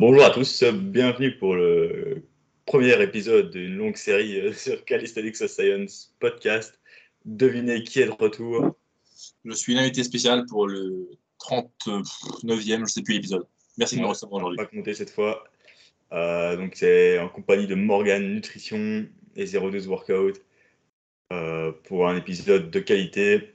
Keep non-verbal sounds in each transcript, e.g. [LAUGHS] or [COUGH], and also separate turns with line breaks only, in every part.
Bonjour à tous, bienvenue pour le premier épisode d'une longue série euh, sur Calisthenics Science podcast. Devinez qui est de retour
Je suis l'invité spécial pour le 39e, je ne sais plus l'épisode. Merci de me recevoir aujourd'hui.
On va compter cette fois. Euh, donc c'est en compagnie de Morgan Nutrition et 02 Workout euh, pour un épisode de qualité.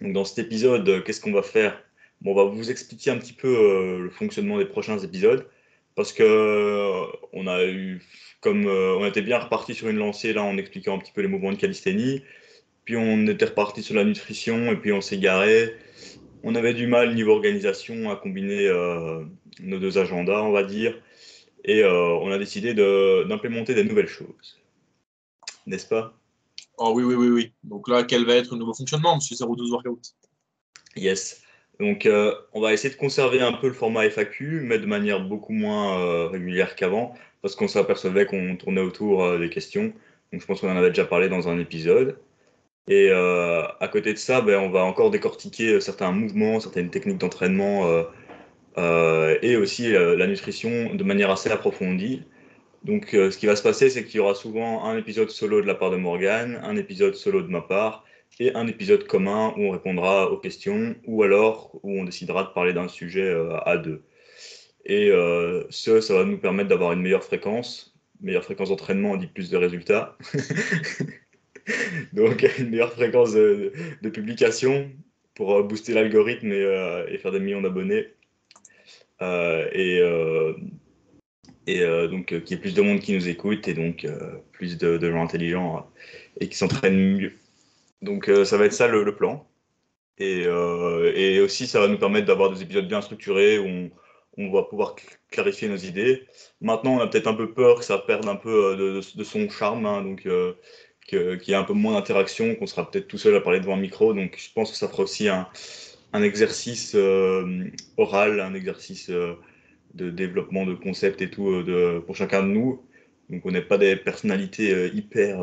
Donc dans cet épisode, qu'est-ce qu'on va faire? Bon, On va vous expliquer un petit peu euh, le fonctionnement des prochains épisodes parce que on a eu comme on était bien reparti sur une lancée là en expliquant un petit peu les mouvements de calisthénie, puis on était reparti sur la nutrition et puis on s'est garé on avait du mal niveau organisation à combiner euh, nos deux agendas, on va dire, et euh, on a décidé d'implémenter des nouvelles choses. N'est-ce pas?
Oh oui, oui, oui, oui. Donc là, quel va être le nouveau fonctionnement, monsieur 012 Workout
Yes. Donc, euh, on va essayer de conserver un peu le format FAQ, mais de manière beaucoup moins régulière qu'avant, parce qu'on s'apercevait qu'on tournait autour des questions. Donc, je pense qu'on en avait déjà parlé dans un épisode. Et euh, à côté de ça, ben, on va encore décortiquer euh, certains mouvements, certaines techniques d'entraînement euh, et aussi la nutrition de manière assez approfondie. Donc, ce qui va se passer, c'est qu'il y aura souvent un épisode solo de la part de Morgan, un épisode solo de ma part et un épisode commun où on répondra aux questions ou alors où on décidera de parler d'un sujet à deux. Et ce, ça va nous permettre d'avoir une meilleure fréquence. Meilleure fréquence d'entraînement dit plus de résultats. [LAUGHS] Donc, une meilleure fréquence de, publication pour euh, booster l'algorithme euh, et, faire des millions d'abonnés. Euh, et donc, qu'il y ait plus de monde qui nous écoute et donc plus de, gens intelligents et qui s'entraînent mieux. Donc, ça va être ça le, plan. Et, et, aussi, ça va nous permettre d'avoir des épisodes bien structurés où on, va pouvoir clarifier nos idées. Maintenant, on a peut-être un peu peur que ça perde un peu de, son charme. Hein, donc, qu'il y a un peu moins d'interaction, qu'on sera peut-être tout seul à parler devant un micro. Donc je pense que ça fera aussi un, exercice euh, oral, un exercice euh, de développement de concepts et tout euh, pour chacun de nous. Donc on n'est pas des personnalités hyper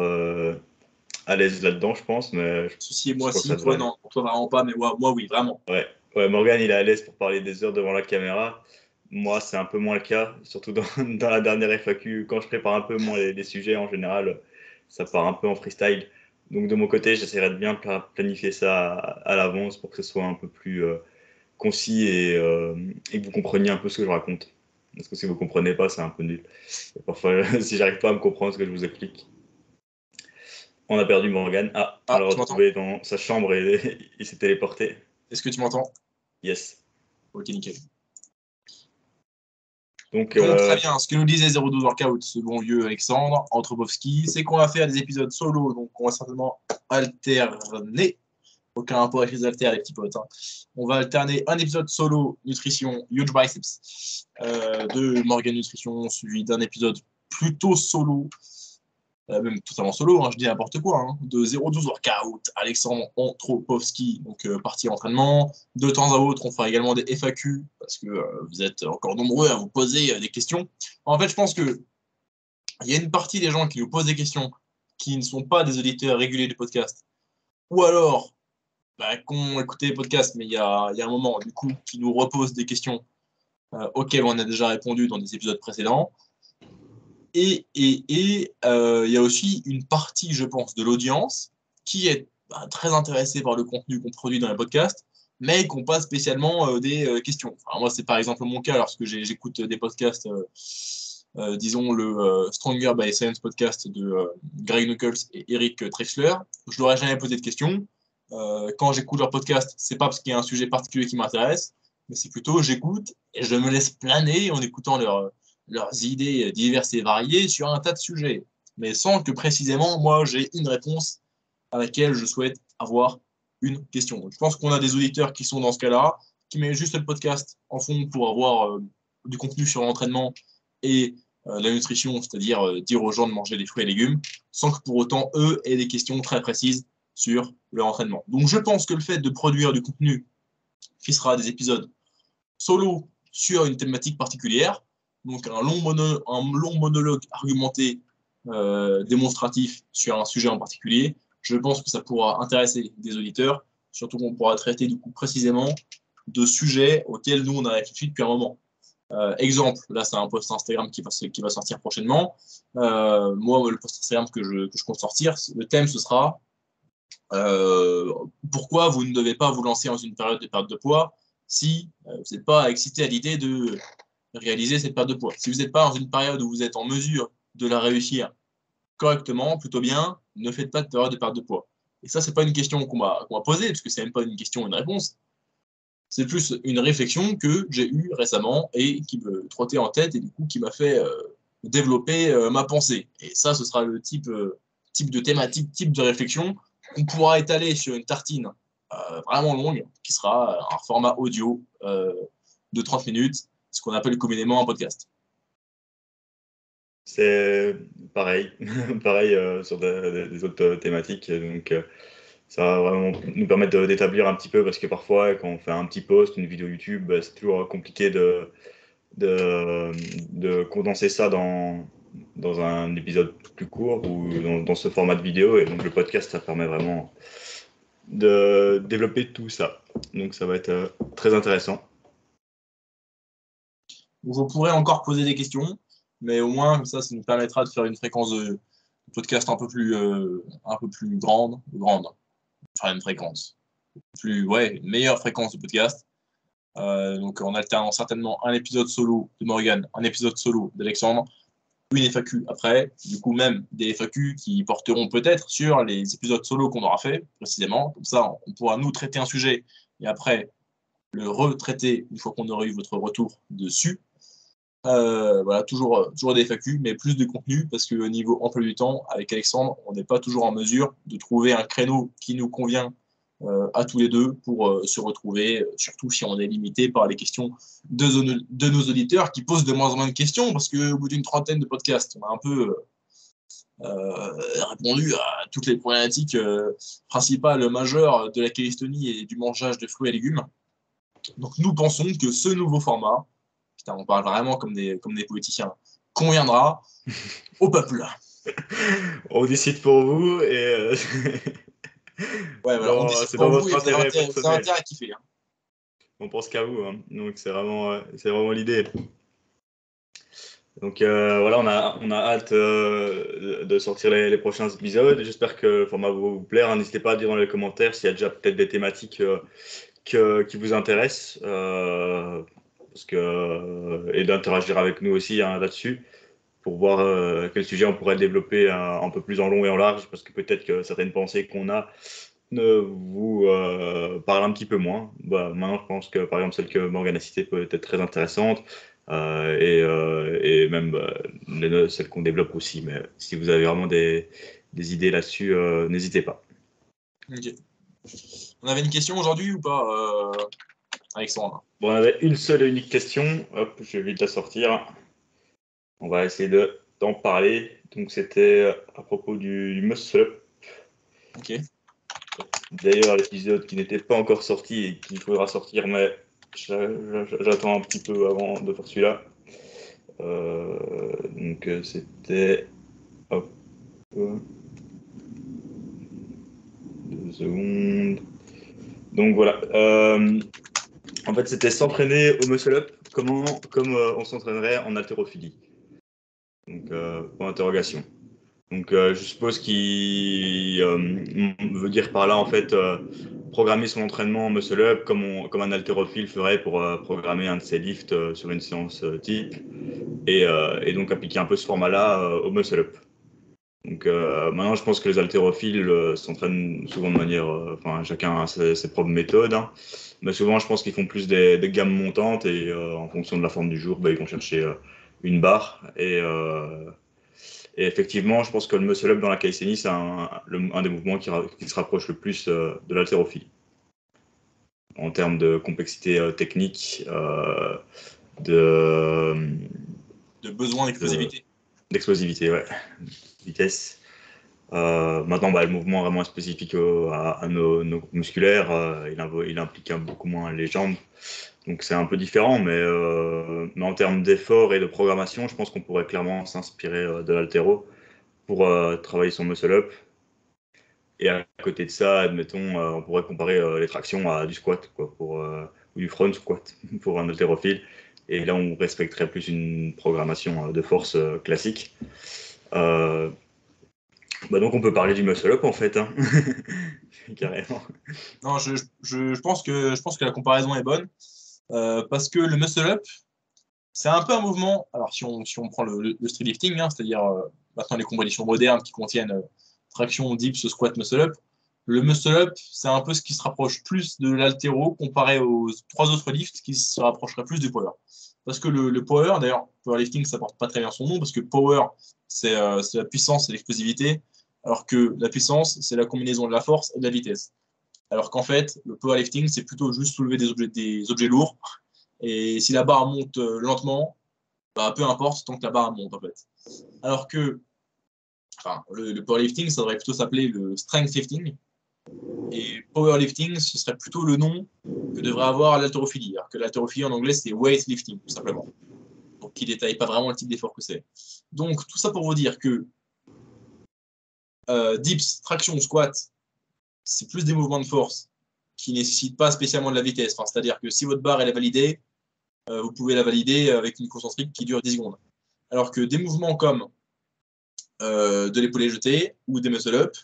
à l'aise là-dedans, je pense. Mais
Ceci, moi si, toi non, toi vraiment pas, mais moi, moi oui, vraiment.
Ouais. ouais, Morgan il est à l'aise pour parler des heures devant la caméra. Moi, c'est un peu moins le cas, surtout dans, [LAUGHS] la dernière FAQ. Quand je prépare un peu moins les sujets en général, ça part un peu en freestyle. Donc de mon côté, j'essaierai de bien planifier ça à, l'avance pour que ce soit un peu plus euh, concis euh, et, que vous compreniez un peu ce que je raconte. Parce que si vous ne comprenez pas, c'est un peu nul. parfois, [LAUGHS] si j'arrive pas à me comprendre ce que je vous explique. On a perdu Morgan. Ah, ah on l'a retrouvé dans sa chambre et [LAUGHS] il s'est téléporté.
Est-ce que tu m'entends?
Yes.
Ok, nickel. Donc, euh, très bien. Ce que nous disait 02 Workout, ce bon vieux Alexandre Antropovski, c'est qu'on va faire des épisodes solo. Donc, on va certainement alterner. Aucun rapport avec les haltères, les petits potes. Hein. On va alterner un épisode solo nutrition Huge Biceps euh, de Morgan Nutrition, suivi d'un épisode plutôt solo euh, même totalement solo, hein, je dis n'importe quoi, hein, de 0-12 workout, Alexandre Antropovski, donc euh, partie entraînement. De temps à autre, on fera également des FAQ, parce que euh, vous êtes encore nombreux à vous poser des questions. En fait, je pense que il y a une partie des gens qui nous posent des questions qui ne sont pas des auditeurs réguliers du podcast, ou alors bah, qui ont écouté les podcasts, mais il y a, y a, un moment, du coup, qui nous reposent des questions auxquelles on a déjà répondu dans des épisodes précédents. Et il euh, y a aussi une partie, je pense, de l'audience qui est bah, très intéressée par le contenu qu'on produit dans les podcasts, mais qui n'ont pas spécialement euh, des euh, questions. moi, c'est par exemple mon cas lorsque j'écoute des podcasts, disons le Stronger by Science podcast de Greg Knuckles et Eric Trexler. Je leur ai jamais posé de questions. quand j'écoute leur podcast, c'est pas parce qu'il y a un sujet particulier qui m'intéresse, mais c'est plutôt j'écoute et je me laisse planer en écoutant leur leurs idées diverses et variées sur un tas de sujets, mais sans que précisément, moi, j'ai une réponse à laquelle je souhaite avoir une question. je pense qu'on a des auditeurs qui sont dans ce cas-là, qui mettent juste le podcast en fond pour avoir euh, du contenu sur l'entraînement et euh, la nutrition, c'est-à-dire euh, dire aux gens de manger des fruits et légumes, sans que pour autant, eux, aient des questions très précises sur leur entraînement. Donc je pense que le fait de produire du contenu qui sera des épisodes solo sur une thématique particulière, donc un long, monologue argumenté, euh, démonstratif sur un sujet en particulier, je pense que ça pourra intéresser des auditeurs, surtout qu'on pourra traiter du coup précisément de sujets auxquels nous on a réfléchi depuis un moment. Euh, exemple, là c'est un post Instagram qui va, sortir prochainement. Euh, moi, le post Instagram que je, que je compte sortir, le thème ce sera pourquoi vous ne devez pas vous lancer dans une période de perte de poids si vous n'êtes pas excité à l'idée de réaliser cette perte de poids. Si vous n'êtes pas dans une période où vous êtes en mesure de la réussir correctement, plutôt bien, ne faites pas de période de perte de poids. Et ça, c'est pas une question qu'on m'a posée, parce que c'est même pas une question, une réponse. C'est plus une réflexion que j'ai eue récemment et qui me trottait en tête et du coup qui m'a fait euh, développer euh, ma pensée. Et ça, ce sera le type, euh, type de thématique, type de réflexion qu'on pourra étaler sur une tartine vraiment longue, qui sera un format audio de 30 minutes, ce qu'on appelle communément un podcast.
C'est pareil, [LAUGHS] pareil sur des, autres thématiques. Donc, ça va vraiment nous permettre d'établir un petit peu parce que parfois, quand on fait un petit post, une vidéo YouTube, bah, c'est toujours compliqué de, de, condenser ça dans, dans un épisode plus court ou dans, ce format de vidéo. Et donc, le podcast, ça permet vraiment de développer tout ça. Donc, ça va être euh, très intéressant.
Vous pourrez encore poser des questions, mais au moins, ça, ça nous permettra de faire une fréquence de podcast un peu plus, euh, un peu plus grande. grande enfin une fréquence, plus, ouais, une meilleure fréquence de podcast. Euh, donc en alternant certainement un épisode solo de Morgan, un épisode solo d'Alexandre, une FAQ après, du coup même des FAQ qui porteront peut-être sur les épisodes solo qu'on aura fait précisément. Comme ça, on pourra nous traiter un sujet et après le retraiter une fois qu'on aura eu votre retour dessus. Euh, voilà, toujours, toujours des FAQ, mais plus de contenu parce qu'au niveau emploi du temps, avec Alexandre, on n'est pas toujours en mesure de trouver un créneau qui nous convient euh, à tous les deux pour euh, se retrouver, surtout si on est limité par les questions de, nos auditeurs qui posent de moins en moins de questions parce qu'au bout d'une trentaine de podcasts, on a un peu répondu à toutes les problématiques principales, majeures de la calistonie et du mangeage de fruits et légumes. Donc nous pensons que ce nouveau format, on parle vraiment comme des, comme des politiciens, conviendra au peuple. [LAUGHS]
on décide pour vous et. Euh, [LAUGHS]
ouais, voilà, on décide pour vous intérêt, vous avez intérêt à kiffer. Hein.
On pense qu'à vous, hein. donc c'est vraiment, euh, c'est vraiment l'idée. Donc euh, voilà, on a, on a hâte de sortir les, prochains épisodes. J'espère que le format va vous plaire. N'hésitez pas à dire dans les commentaires s'il y a déjà peut-être des thématiques que, qui vous intéressent parce que, euh, et d'interagir avec nous aussi hein, là-dessus pour voir euh, quel sujet on pourrait développer un, peu plus en long et en large, parce que peut-être que certaines pensées qu'on a ne vous euh, parlent un petit peu moins. Bah, maintenant, je pense que par exemple celle que Morgan a citée peut être très intéressante, et, et, même bah, celle qu'on développe aussi. Mais si vous avez vraiment des, des idées là-dessus, n'hésitez pas.
On avait une question aujourd'hui ou pas Alexandre?
Bon, on avait une seule et unique question. Hop, je vais vite la sortir. On va essayer de d'en parler. Donc, c'était à propos du, muscle.
Ok.
D'ailleurs, l'épisode qui n'était pas encore sorti et qu'il faudra sortir, mais j'attends un petit peu avant de faire celui-là. Euh, donc, euh, c'était. Hop. Deux secondes. Donc voilà. Euh, en fait, c'était s'entraîner au muscle up comme euh, on s'entraînerait en haltérophilie. Donc, euh, point d'interrogation. Donc, euh, je suppose qu'il veut dire par là, en fait, programmer son entraînement en muscle up comme, comme un haltérophile ferait pour programmer un de ses lifts sur une séance type et, et, donc appliquer un peu ce format-là au muscle up. Donc maintenant, je pense que les haltérophiles s'entraînent souvent de manière, enfin, chacun a ses, propres méthodes. Hein. Mais souvent, je pense qu'ils font plus des, gammes montantes et euh, en fonction de la forme du jour, bah, ils vont chercher euh, une barre. Euh, et, effectivement, je pense que le muscle up dans la calisthénie, c'est un, des mouvements qui, se rapproche le plus de l'haltérophilie. En termes de complexité technique, de,
de besoin d'explosivité.
D'explosivité, ouais. Vitesse. Euh, maintenant, bah, le mouvement vraiment spécifique à, nos, musculaires, euh, il, implique beaucoup moins les jambes. Donc c'est un peu différent, mais, euh, mais en termes d'effort et de programmation, je pense qu'on pourrait clairement s'inspirer de l'altéro pour travailler son muscle-up. Et à côté de ça, admettons, on pourrait comparer les tractions à du squat, ou du front squat [LAUGHS] pour un haltérophile. Et là, on respecterait plus une programmation de force classique. Bah donc, on peut parler du muscle-up en fait. Hein. [LAUGHS] Carrément.
Non, je, je, pense que, je pense que la comparaison est bonne. parce que le muscle-up, c'est un peu un mouvement. Alors, si on, si on prend le, le, street lifting, hein, c'est-à-dire maintenant les compétitions modernes qui contiennent traction, dips, squat, muscle-up, le muscle-up, c'est un peu ce qui se rapproche plus de l'altéro comparé aux trois autres lifts qui se rapprocheraient plus du power. Parce que le, power, d'ailleurs, powerlifting, ça porte pas très bien son nom, parce que power, euh, c'est la puissance et l'explosivité, alors que la puissance, c'est la combinaison de la force et de la vitesse. Alors qu'en fait, le powerlifting, c'est plutôt juste soulever des objets, lourds. Et si la barre monte euh, lentement, bah, peu importe, tant que la barre monte, en fait. Alors que enfin, le, le powerlifting, ça devrait plutôt s'appeler le strength lifting, et powerlifting, ce serait plutôt le nom que devrait avoir l'haltérophilie. Alors que l'haltérophilie en anglais, c'est weightlifting, tout simplement. Donc, qui détaille pas vraiment le type d'effort que c'est. Donc, tout ça pour vous dire que euh, dips, traction, squat, c'est plus des mouvements de force qui ne nécessitent pas spécialement de la vitesse. C'est-à-dire que si votre barre est validée, euh, vous pouvez la valider avec une concentrique qui dure 10 secondes. Alors que des mouvements comme euh, de l'épaulé jeté ou des muscle-up,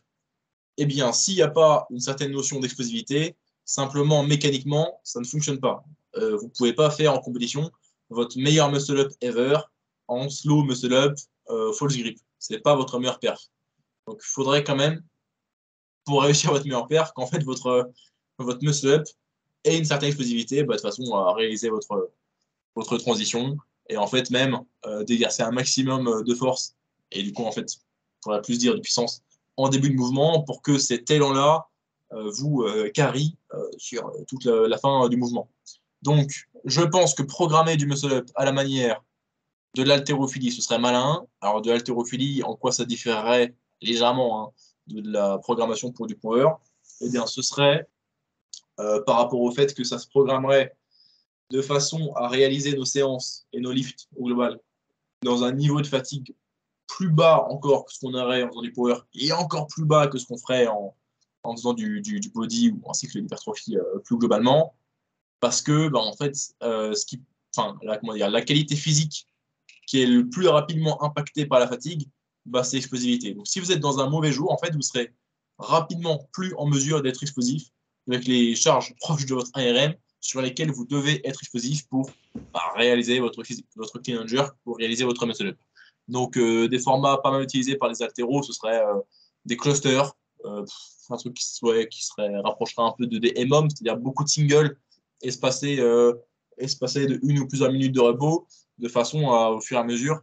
eh bien, s'il n'y a pas une certaine notion d'explosivité, simplement mécaniquement, ça ne fonctionne pas. Euh, vous ne pouvez pas faire en compétition votre meilleur muscle-up ever en slow muscle-up euh, false grip. Ce n'est pas votre meilleur perf. Donc, il faudrait quand même, pour réussir votre meilleur perf, qu'en fait, votre, votre muscle-up ait une certaine explosivité, bah, de façon à réaliser votre, votre transition et en fait, même euh, d'exercer un maximum de force et du coup, en fait, il faudrait plus dire de puissance en début de mouvement pour que cet élan-là euh, vous euh, carry euh, sur toute la, fin du mouvement. Donc, je pense que programmer du muscle-up à la manière de l'haltérophilie, ce serait malin. Alors, de l'haltérophilie, en quoi ça différerait légèrement hein, de la programmation pour du power? Eh bien, ce serait par rapport au fait que ça se programmerait de façon à réaliser nos séances et nos lifts au global dans un niveau de fatigue plus bas encore que ce qu'on aurait en faisant du power et encore plus bas que ce qu'on ferait en, en faisant du, du, body ou ainsi que l'hypertrophie euh, plus globalement. Parce que, bah, en fait, euh, ce qui, la, comment dire, la qualité physique qui est le plus rapidement impactée par la fatigue, bah, c'est l'explosivité. Donc, si vous êtes dans un mauvais jour, en fait, vous serez rapidement plus en mesure d'être explosif avec les charges proches de votre ARM sur lesquelles vous devez être explosif pour bah, réaliser votre, votre clean pour réaliser votre muscle. Donc, euh, des formats pas mal utilisés par les altéros, ce serait euh, des clusters, euh, un truc qui, serait, rapprocherait un peu de des MOM, c'est-à-dire beaucoup de singles espacés, espacés de une ou plusieurs minutes de repos, de façon à, au fur et à mesure,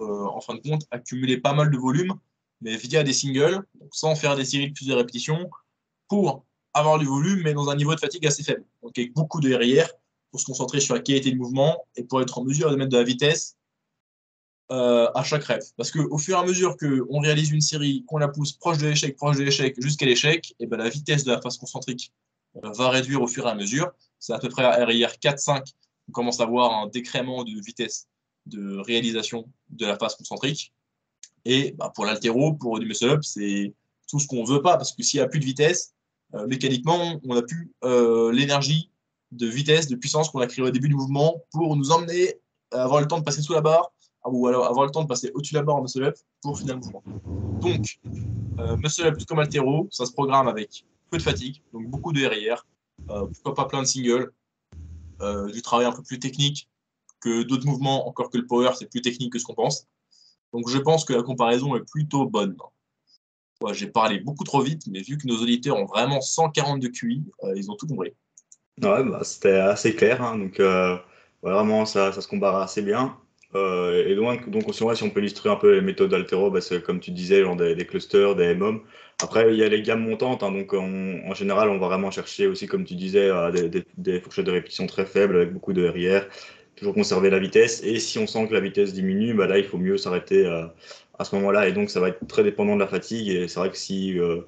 en fin de compte, accumuler pas mal de volume, mais via des singles, sans faire des séries de plusieurs répétitions, pour avoir du volume, mais dans un niveau de fatigue assez faible. Donc, avec beaucoup de RIR, pour se concentrer sur la qualité du mouvement et pour être en mesure de mettre de la vitesse euh, à chaque rêve. Parce qu'au fur et à mesure qu'on réalise une série, qu'on la pousse proche de l'échec, proche de l'échec, jusqu'à l'échec, et eh ben la vitesse de la phase concentrique euh, va réduire au fur et à mesure. C'est à peu près à RIR 4-5 on commence à voir un décrément de vitesse de réalisation de la phase concentrique. Et bah, pour l'altéro, pour du muscle-up, c'est tout ce qu'on ne veut pas, parce que s'il n'y a plus de vitesse, euh, mécaniquement, on n'a plus l'énergie de vitesse, de puissance qu'on a créée au début du mouvement pour nous emmener à avoir le temps de passer sous la barre, ou alors avoir le temps de passer au-dessus de la barre en muscle up pour finir le mouvement. Donc, euh, muscle up comme altéro, ça se programme avec peu de fatigue, donc beaucoup de RIR, euh, pourquoi pas plein de singles, euh, du travail un peu plus technique que d'autres mouvements, encore que le power, c'est plus technique que ce qu'on pense. Donc, je pense que la comparaison est plutôt bonne. J'ai parlé beaucoup trop vite, mais vu que nos auditeurs ont vraiment 142 QI, euh, ils ont tout compris.
Ouais, bah, c'était assez clair. Hein, donc, vraiment, ça, ça se compare assez bien. Euh, et donc, donc si, on, peut illustrer un peu les méthodes d'altéro, bah, c'est comme tu disais, genre des, clusters, des MOM. Après, il y a les gammes montantes, hein, donc en général, on va vraiment chercher aussi, comme tu disais, des, des, fourchettes de répétition très faibles avec beaucoup de RIR, toujours conserver la vitesse. Et si on sent que la vitesse diminue, bah, là, il faut mieux s'arrêter euh, à ce moment-là. Et donc, ça va être très dépendant de la fatigue. Et c'est vrai que si euh,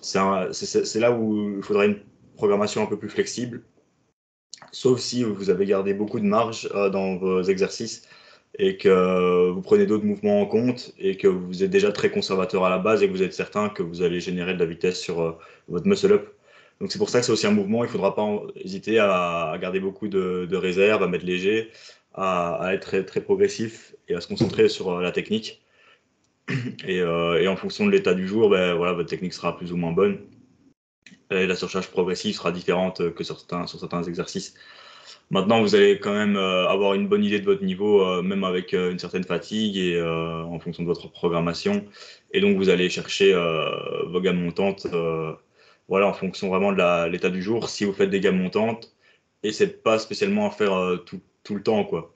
c'est là où il faudrait une programmation un peu plus flexible, sauf si vous avez gardé beaucoup de marge dans vos exercices et que vous prenez d'autres mouvements en compte et que vous êtes déjà très conservateur à la base et que vous êtes certain que vous allez générer de la vitesse sur euh, votre muscle up. Donc c'est pour ça que c'est aussi un mouvement, il ne faudra pas hésiter à, garder beaucoup de, de réserves, à mettre léger, à, être très, progressif et à se concentrer sur la technique. Et, en fonction de l'état du jour, ben, voilà, votre technique sera plus ou moins bonne. Et la surcharge progressive sera différente que sur certains exercices. Maintenant, vous allez quand même euh, avoir une bonne idée de votre niveau, euh, même avec euh, une certaine fatigue et en fonction de votre programmation. Et donc, vous allez chercher vos gammes montantes voilà, en fonction vraiment de l'état du jour. Si vous faites des gammes montantes, et c'est pas spécialement à faire tout, tout, le temps. quoi.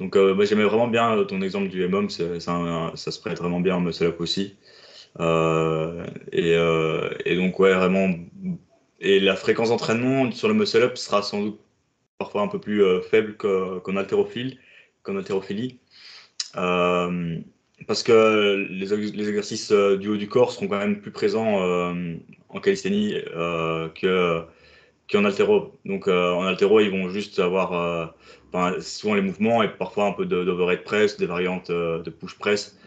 Donc, moi, j'aimais vraiment bien ton exemple du MM, ça, ça se prête vraiment bien en muscle up aussi. Et, donc, ouais, vraiment et la fréquence d'entraînement sur le muscle up sera sans doute parfois un peu plus euh, faible qu'en haltérophilie. haltérophilie. Euh, parce que les, exercices euh, du haut du corps seront quand même plus présents en calisthénie qu'en haltéro. Donc en haltéro, ils vont juste avoir souvent les mouvements et parfois un peu d'overhead press, des variantes de push press.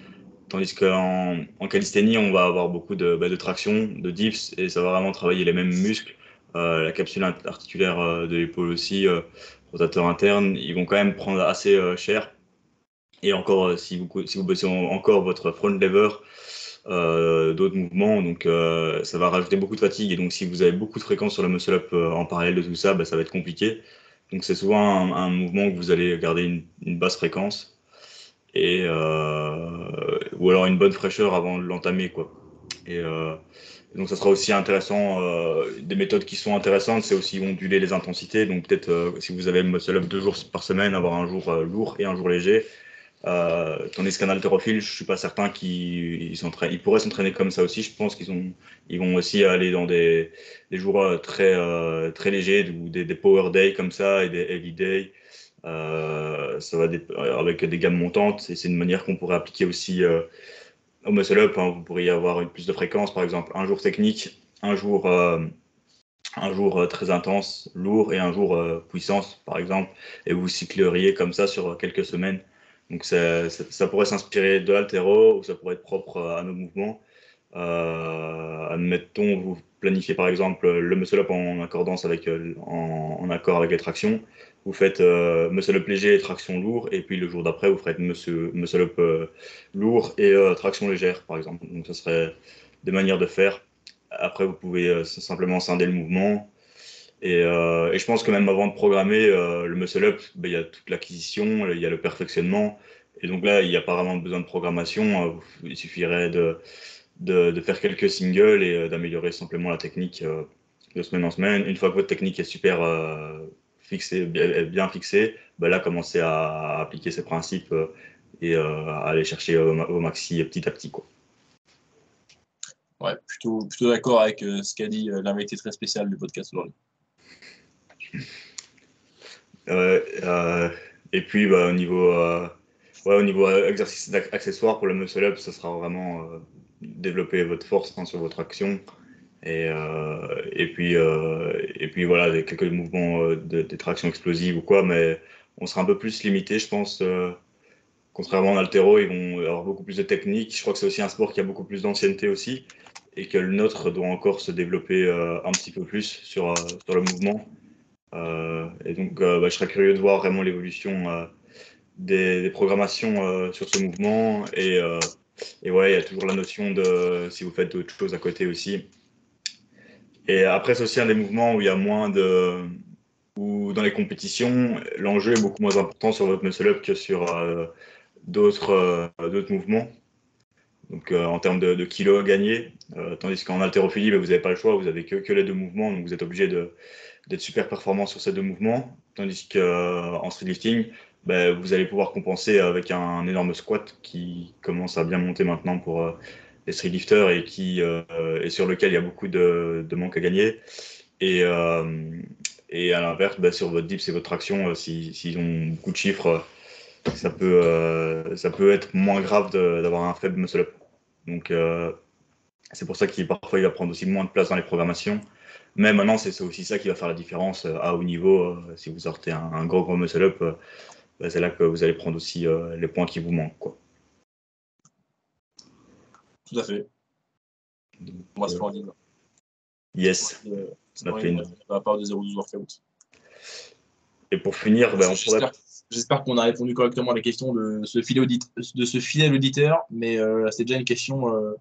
Tandis qu'en en calisthénie, on va avoir beaucoup de, bah, de, traction, de dips, et ça va vraiment travailler les mêmes muscles. Euh, la capsule articulaire euh, de l'épaule aussi, euh, rotateur interne, ils vont quand même prendre assez cher. Et encore, si vous, si vous bossez encore votre front lever, d'autres mouvements, donc ça va rajouter beaucoup de fatigue. Et donc, si vous avez beaucoup de fréquences sur le muscle up en parallèle de tout ça, bah, ça va être compliqué. Donc, c'est souvent un, mouvement que vous allez garder une basse fréquence et euh, ou alors une bonne fraîcheur avant de l'entamer quoi. Et euh, donc ça sera aussi intéressant. Euh, des méthodes qui sont intéressantes, c'est aussi onduler les intensités. Donc peut-être si vous avez muscle up deux jours par semaine, avoir un jour lourd et un jour léger. Euh, tandis qu'un haltérophile, je suis pas certain qu'ils ils pourraient s'entraîner comme ça aussi. Je pense qu'ils ont, ils vont aussi aller dans des, des jours très très légers ou des, des, power days comme ça et des heavy days. Euh, ça va avec des gammes montantes et c'est une manière qu'on pourrait appliquer aussi euh, au muscle up. Hein. Vous pourriez avoir plus de fréquence, par exemple, un jour technique, un jour, euh, un jour très intense, lourd et un jour puissance, par exemple, et vous cycleriez comme ça sur quelques semaines. Donc ça, ça, pourrait s'inspirer de l'altéro ou ça pourrait être propre à nos mouvements. admettons, vous planifiez par exemple le muscle up en accordance avec, en, en accord avec les tractions vous faites euh, muscle up léger et traction lourd, et puis le jour d'après, vous ferez muscle, muscle up euh, lourd et euh, traction légère, par exemple. Donc, ce serait des manières de faire. Après, vous pouvez simplement scinder le mouvement. Et, je pense que même avant de programmer le muscle up, ben, il y a toute l'acquisition, il y a le perfectionnement. Et donc là, il n'y a pas vraiment besoin de programmation. Il suffirait de, de faire quelques singles et d'améliorer simplement la technique de semaine en semaine. Une fois que votre technique est super fixé, bien fixé, bah là, commencer à, appliquer ces principes euh, et euh, à aller chercher au, maxi petit à petit. Quoi.
Ouais, plutôt, plutôt d'accord avec euh, ce qu'a dit l'invité très spécial du podcast aujourd'hui.
et puis, bah, au niveau, ouais, au niveau exercice accessoire pour le muscle up, ça sera vraiment développer votre force hein, sur votre action, et, euh, et, puis, euh, et puis voilà, quelques mouvements euh, de, de, traction explosive ou quoi, mais on sera un peu plus limité, je pense. contrairement à l'altéro, ils vont avoir beaucoup plus de technique. Je crois que c'est aussi un sport qui a beaucoup plus d'ancienneté aussi, et que le nôtre doit encore se développer un petit peu plus sur, sur le mouvement. et donc, bah, je serais curieux de voir vraiment l'évolution des, des, programmations sur ce mouvement. Et, et ouais, il y a toujours la notion de si vous faites d'autres choses à côté aussi. Et après, c'est aussi un des mouvements où il y a moins de. où dans les compétitions, l'enjeu est beaucoup moins important sur votre muscle-up que sur euh, d'autres euh, mouvements. Donc euh, en termes de, de, kilos à gagner, tandis qu'en haltérophilie, bah, vous n'avez pas le choix, vous avez que, les deux mouvements, donc vous êtes obligé d'être super performant sur ces deux mouvements. Tandis qu'en streetlifting, bah, vous allez pouvoir compenser avec un, énorme squat qui commence à bien monter maintenant pour les street lifters et qui euh, et sur lequel il y a beaucoup de, de manque à gagner. Et, euh, et à l'inverse, bah, sur votre dips et votre traction, euh, s'ils ont beaucoup de chiffres, ça peut, ça peut être moins grave d'avoir un faible muscle up. Donc, c'est pour ça qu'il parfois il va prendre aussi moins de place dans les programmations. Mais maintenant, c'est aussi ça qui va faire la différence à haut niveau. si vous sortez un, gros gros muscle up, bah, c'est là que vous allez prendre aussi les points qui vous manquent. Quoi.
Tout à fait. Moi, splendide.
Yes.
C'est on a fait une... à part des 0-12 workouts.
Et pour finir, ben, on pourrait...
J'espère qu'on a répondu correctement à la question de ce, de fidèle auditeur, mais euh, c'est déjà une question euh,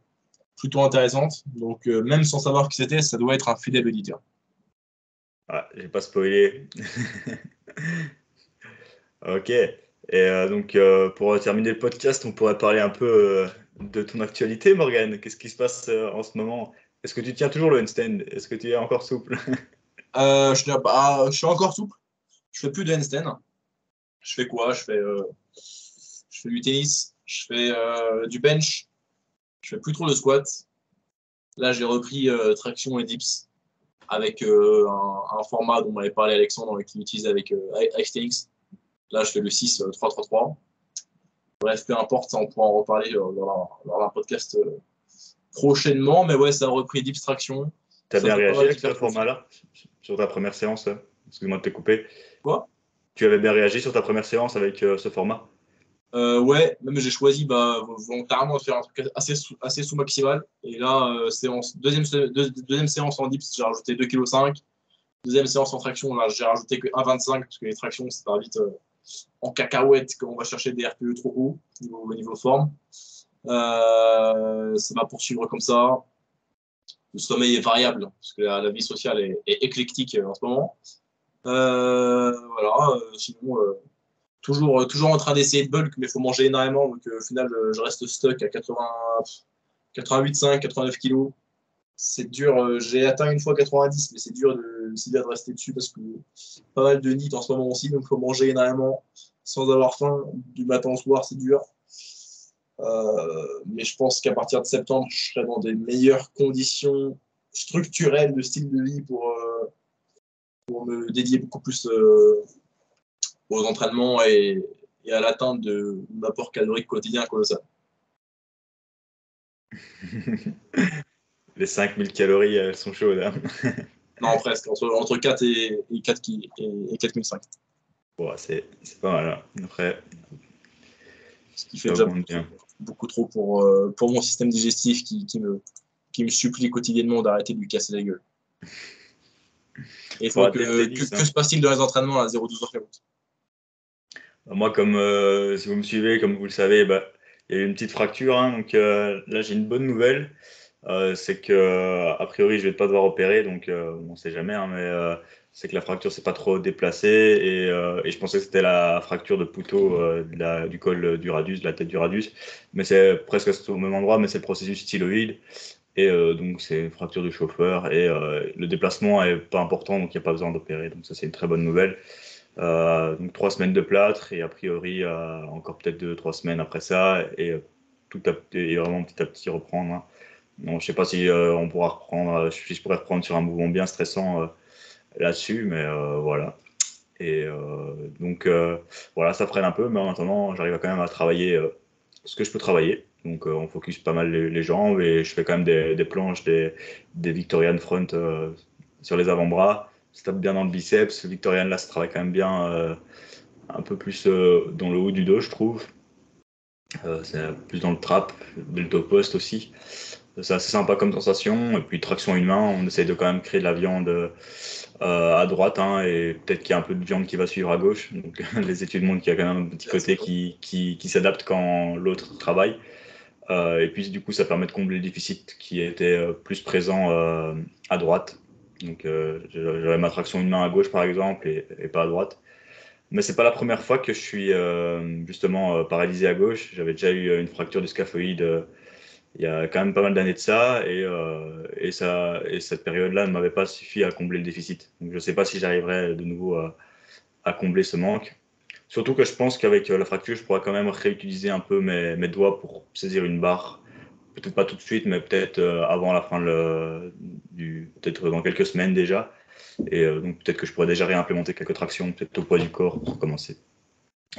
plutôt intéressante. Donc, euh, même sans savoir qui c'était, ça doit être un fidèle auditeur.
Ah, j'ai pas spoilé. [LAUGHS] ok. Et donc, pour terminer le podcast, on pourrait parler un peu de ton actualité, Morgan. Qu'est-ce qui se passe en ce moment? Est-ce que tu tiens toujours le handstand? Est-ce que tu es encore souple? [LAUGHS]
Je, bah, je suis encore souple. Je fais plus de handstand je fais quoi? Je fais, euh, je fais du tennis, je fais euh, du bench, je fais plus trop de squat. Là, j'ai repris euh, traction et dips avec un, format dont m'avait parlé Alexandre qui utilise avec XTX. Là, je fais le 6-3-3-3. Bref, peu importe, on pourra en reparler dans, un podcast prochainement. Mais ouais, ça a repris dips traction.
Tu as bien réagi avec ce format-là sur ta première séance Excuse-moi de te couper.
Quoi?
Tu avais bien réagi sur ta première séance avec euh, ce format?
Euh, ouais, même j'ai choisi bah, volontairement de faire un truc assez sous, assez sous maximal. Et là, euh, séance, deuxième, deuxième séance en dips, j'ai rajouté 2,5 kg. Deuxième séance en traction, là, j'ai rajouté que 1,25 parce que les tractions, ça va vite en cacahuète quand on va chercher des RPE trop haut au niveau forme. ça va poursuivre comme ça. Le sommeil est variable parce que la, vie sociale est, éclectique en ce moment. Euh, voilà, euh, sinon, euh, toujours, toujours en train d'essayer de bulk, mais il faut manger énormément. Donc, au final, je reste stuck à 80, 88,5, 89 kg c'est dur. J'ai atteint une fois 90, mais c'est dur, de, de rester dessus parce que pas mal de nids en ce moment aussi, donc il faut manger énormément sans avoir faim. Du matin au soir, c'est dur. mais je pense qu'à partir de septembre, je serai dans des meilleures conditions structurelles de style de vie pour, pour me dédier beaucoup plus euh, aux entraînements et, à l'atteinte de l'apport calorique quotidien ça. [LAUGHS]
Les 5000 calories, elles sont chaudes. Hein
non, presque, entre, 4 et, et 4 et 4005.
c'est pas mal. Hein. Après,
Ce qui fait déjà beaucoup, trop pour, euh, pour mon système digestif qui, qui, me, qui me supplie quotidiennement d'arrêter de lui casser la gueule. Et que, que, hein. se passe-t-il dans les entraînements à 0-12 heures
bah, Moi, comme euh, si vous me suivez, comme vous le savez, bah, il y a eu une petite fracture. Hein, donc euh, là, j'ai une bonne nouvelle. Euh, c'est que a priori, je vais pas devoir opérer, donc on ne sait jamais. Hein, mais c'est que la fracture s'est pas trop déplacée et, je pensais que c'était la fracture de Poutot du col du radius, de la tête du radius. Mais c'est presque au même endroit, mais c'est le processus styloïde. Et euh, donc, c'est une fracture du chauffeur. Et euh, le déplacement n'est pas important, donc il n'y a pas besoin d'opérer. Donc, ça, c'est une très bonne nouvelle. Euh, donc, trois semaines de plâtre et a priori, encore peut-être deux, trois semaines après ça. Et, tout à, vraiment petit à petit reprendre. Hein. Je ne sais pas si on pourra reprendre, si je pourrais reprendre sur un mouvement bien stressant là-dessus, mais voilà. Et donc, voilà, ça freine un peu, mais en attendant, j'arrive quand même à travailler ce que je peux travailler. Donc euh, on focus pas mal les, jambes et je fais quand même des, planches, des, des, Victorian front euh, sur les avant-bras. Ça tape bien dans le biceps. Victorian là, ça travaille quand même bien euh, un peu plus dans le haut du dos, je trouve. c'est plus dans le trap, le top post aussi. C'est assez sympa comme sensation. Et puis traction une main, on essaye de quand même créer de la viande à droite hein, et peut-être qu'il y a un peu de viande qui va suivre à gauche. Donc [LAUGHS] les études montrent qu'il y a quand même un petit côté qui, qui, qui s'adapte quand l'autre travaille. Euh, et puis du coup, ça permet de combler le déficit qui était euh, plus présent euh, à droite. Donc j'avais ma traction une main à gauche par exemple et, pas à droite. Mais c'est pas la première fois que je suis justement paralysé à gauche. J'avais déjà eu une fracture du scaphoïde il y a quand même pas mal d'années de ça et, et, ça, et cette période-là ne m'avait pas suffi à combler le déficit. Donc je ne sais pas si j'arriverai de nouveau à, combler ce manque. Surtout que je pense qu'avec euh, la fracture, je pourrais quand même réutiliser un peu mes, doigts pour saisir une barre. Peut-être pas tout de suite, mais peut-être euh, avant la fin le, du. Peut-être dans quelques semaines déjà. Et euh, donc peut-être que je pourrais déjà réimplémenter quelques tractions, peut-être au poids du corps pour commencer.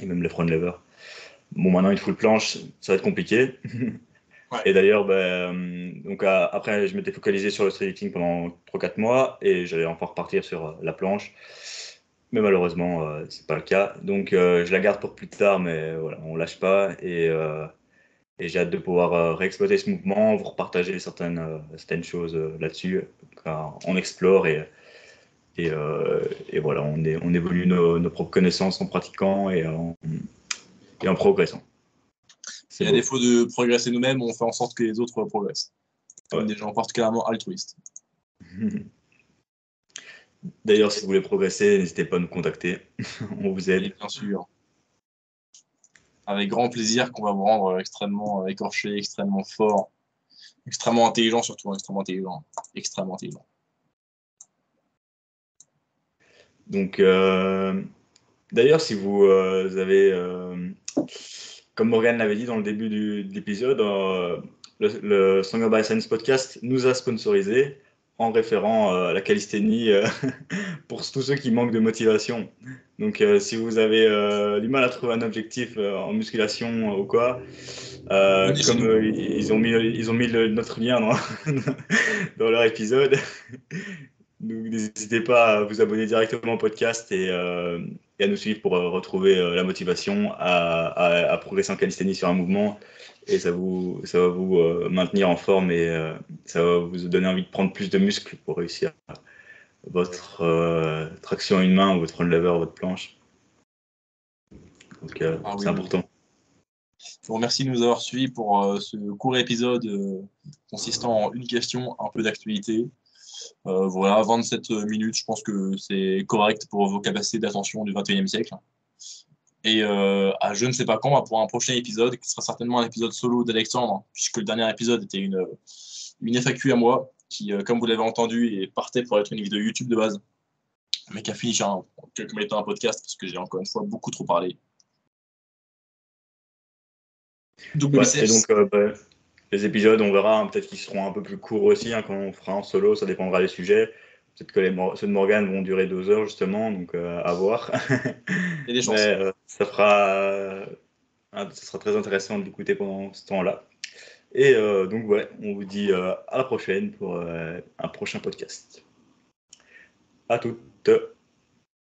Et même les front lever. Bon, maintenant, une full planche, ça va être compliqué. [LAUGHS] Et d'ailleurs, ben, donc, après, je m'étais focalisé sur le street pendant 3-4 mois et j'allais enfin repartir sur la planche. Mais malheureusement, euh, c'est pas le cas. Donc, euh, je la garde pour plus tard, mais voilà, on lâche pas. Et, euh, et j'ai hâte de pouvoir réexploiter ce mouvement, vous repartager certaines, choses là-dessus. On explore et, et, voilà, on, évolue nos, propres connaissances en pratiquant et en progressant.
Et à défaut de progresser nous-mêmes, on fait en sorte que les autres progressent. Comme des gens particulièrement altruistes. [LAUGHS]
D'ailleurs, si vous voulez progresser, n'hésitez pas à nous contacter. [LAUGHS] on vous aide.
bien sûr. Avec grand plaisir qu'on va vous rendre extrêmement écorché, extrêmement fort, extrêmement intelligent, surtout extrêmement intelligent. Extrêmement intelligent.
Donc, euh, d'ailleurs, si vous, euh, avez, euh, comme Morgan l'avait dit dans le début de l'épisode, le, le Song by Science podcast nous a sponsorisé en référant euh, à la calisthénie euh, [LAUGHS] pour tous ceux qui manquent de motivation. Donc, euh, si vous avez du mal à trouver un objectif en musculation ou quoi, comme ils ont mis, ils ont mis notre lien dans, [LAUGHS] dans leur épisode, [LAUGHS] n'hésitez pas à vous abonner directement au podcast et, et à nous suivre pour retrouver la motivation à, à, à progresser en calisthénie sur un mouvement et ça, vous, ça va vous euh, maintenir en forme et euh, ça va vous donner envie de prendre plus de muscles pour réussir votre euh, traction à une main ou votre lever, votre planche. Donc ah c'est important.
Je vous remercie de nous avoir suivis pour ce court épisode consistant en une question, un peu d'actualité. Voilà, 27 minutes, je pense que c'est correct pour vos capacités d'attention du 21e siècle. Et euh, à je ne sais pas quand, pour un prochain épisode, qui sera certainement un épisode solo d'Alexandre, puisque le dernier épisode était une, une FAQ à moi, qui, euh, comme vous l'avez entendu, est partait pour être une vidéo YouTube de base, mais qui a fini en quelques minutes un podcast, parce que j'ai encore une fois beaucoup trop parlé.
donc, euh, bah, les épisodes, on verra, hein, peut-être qu'ils seront un peu plus courts aussi, hein, quand on fera en solo, ça dépendra des sujets. Peut-être que les, ceux de Morgan vont durer deux heures justement, donc euh, à voir.
Il y a des [LAUGHS] chances. Mais,
euh, ça, fera, euh, ça sera très intéressant d'écouter pendant ce temps-là. Et donc ouais, on vous dit à la prochaine pour un prochain podcast. À toutes.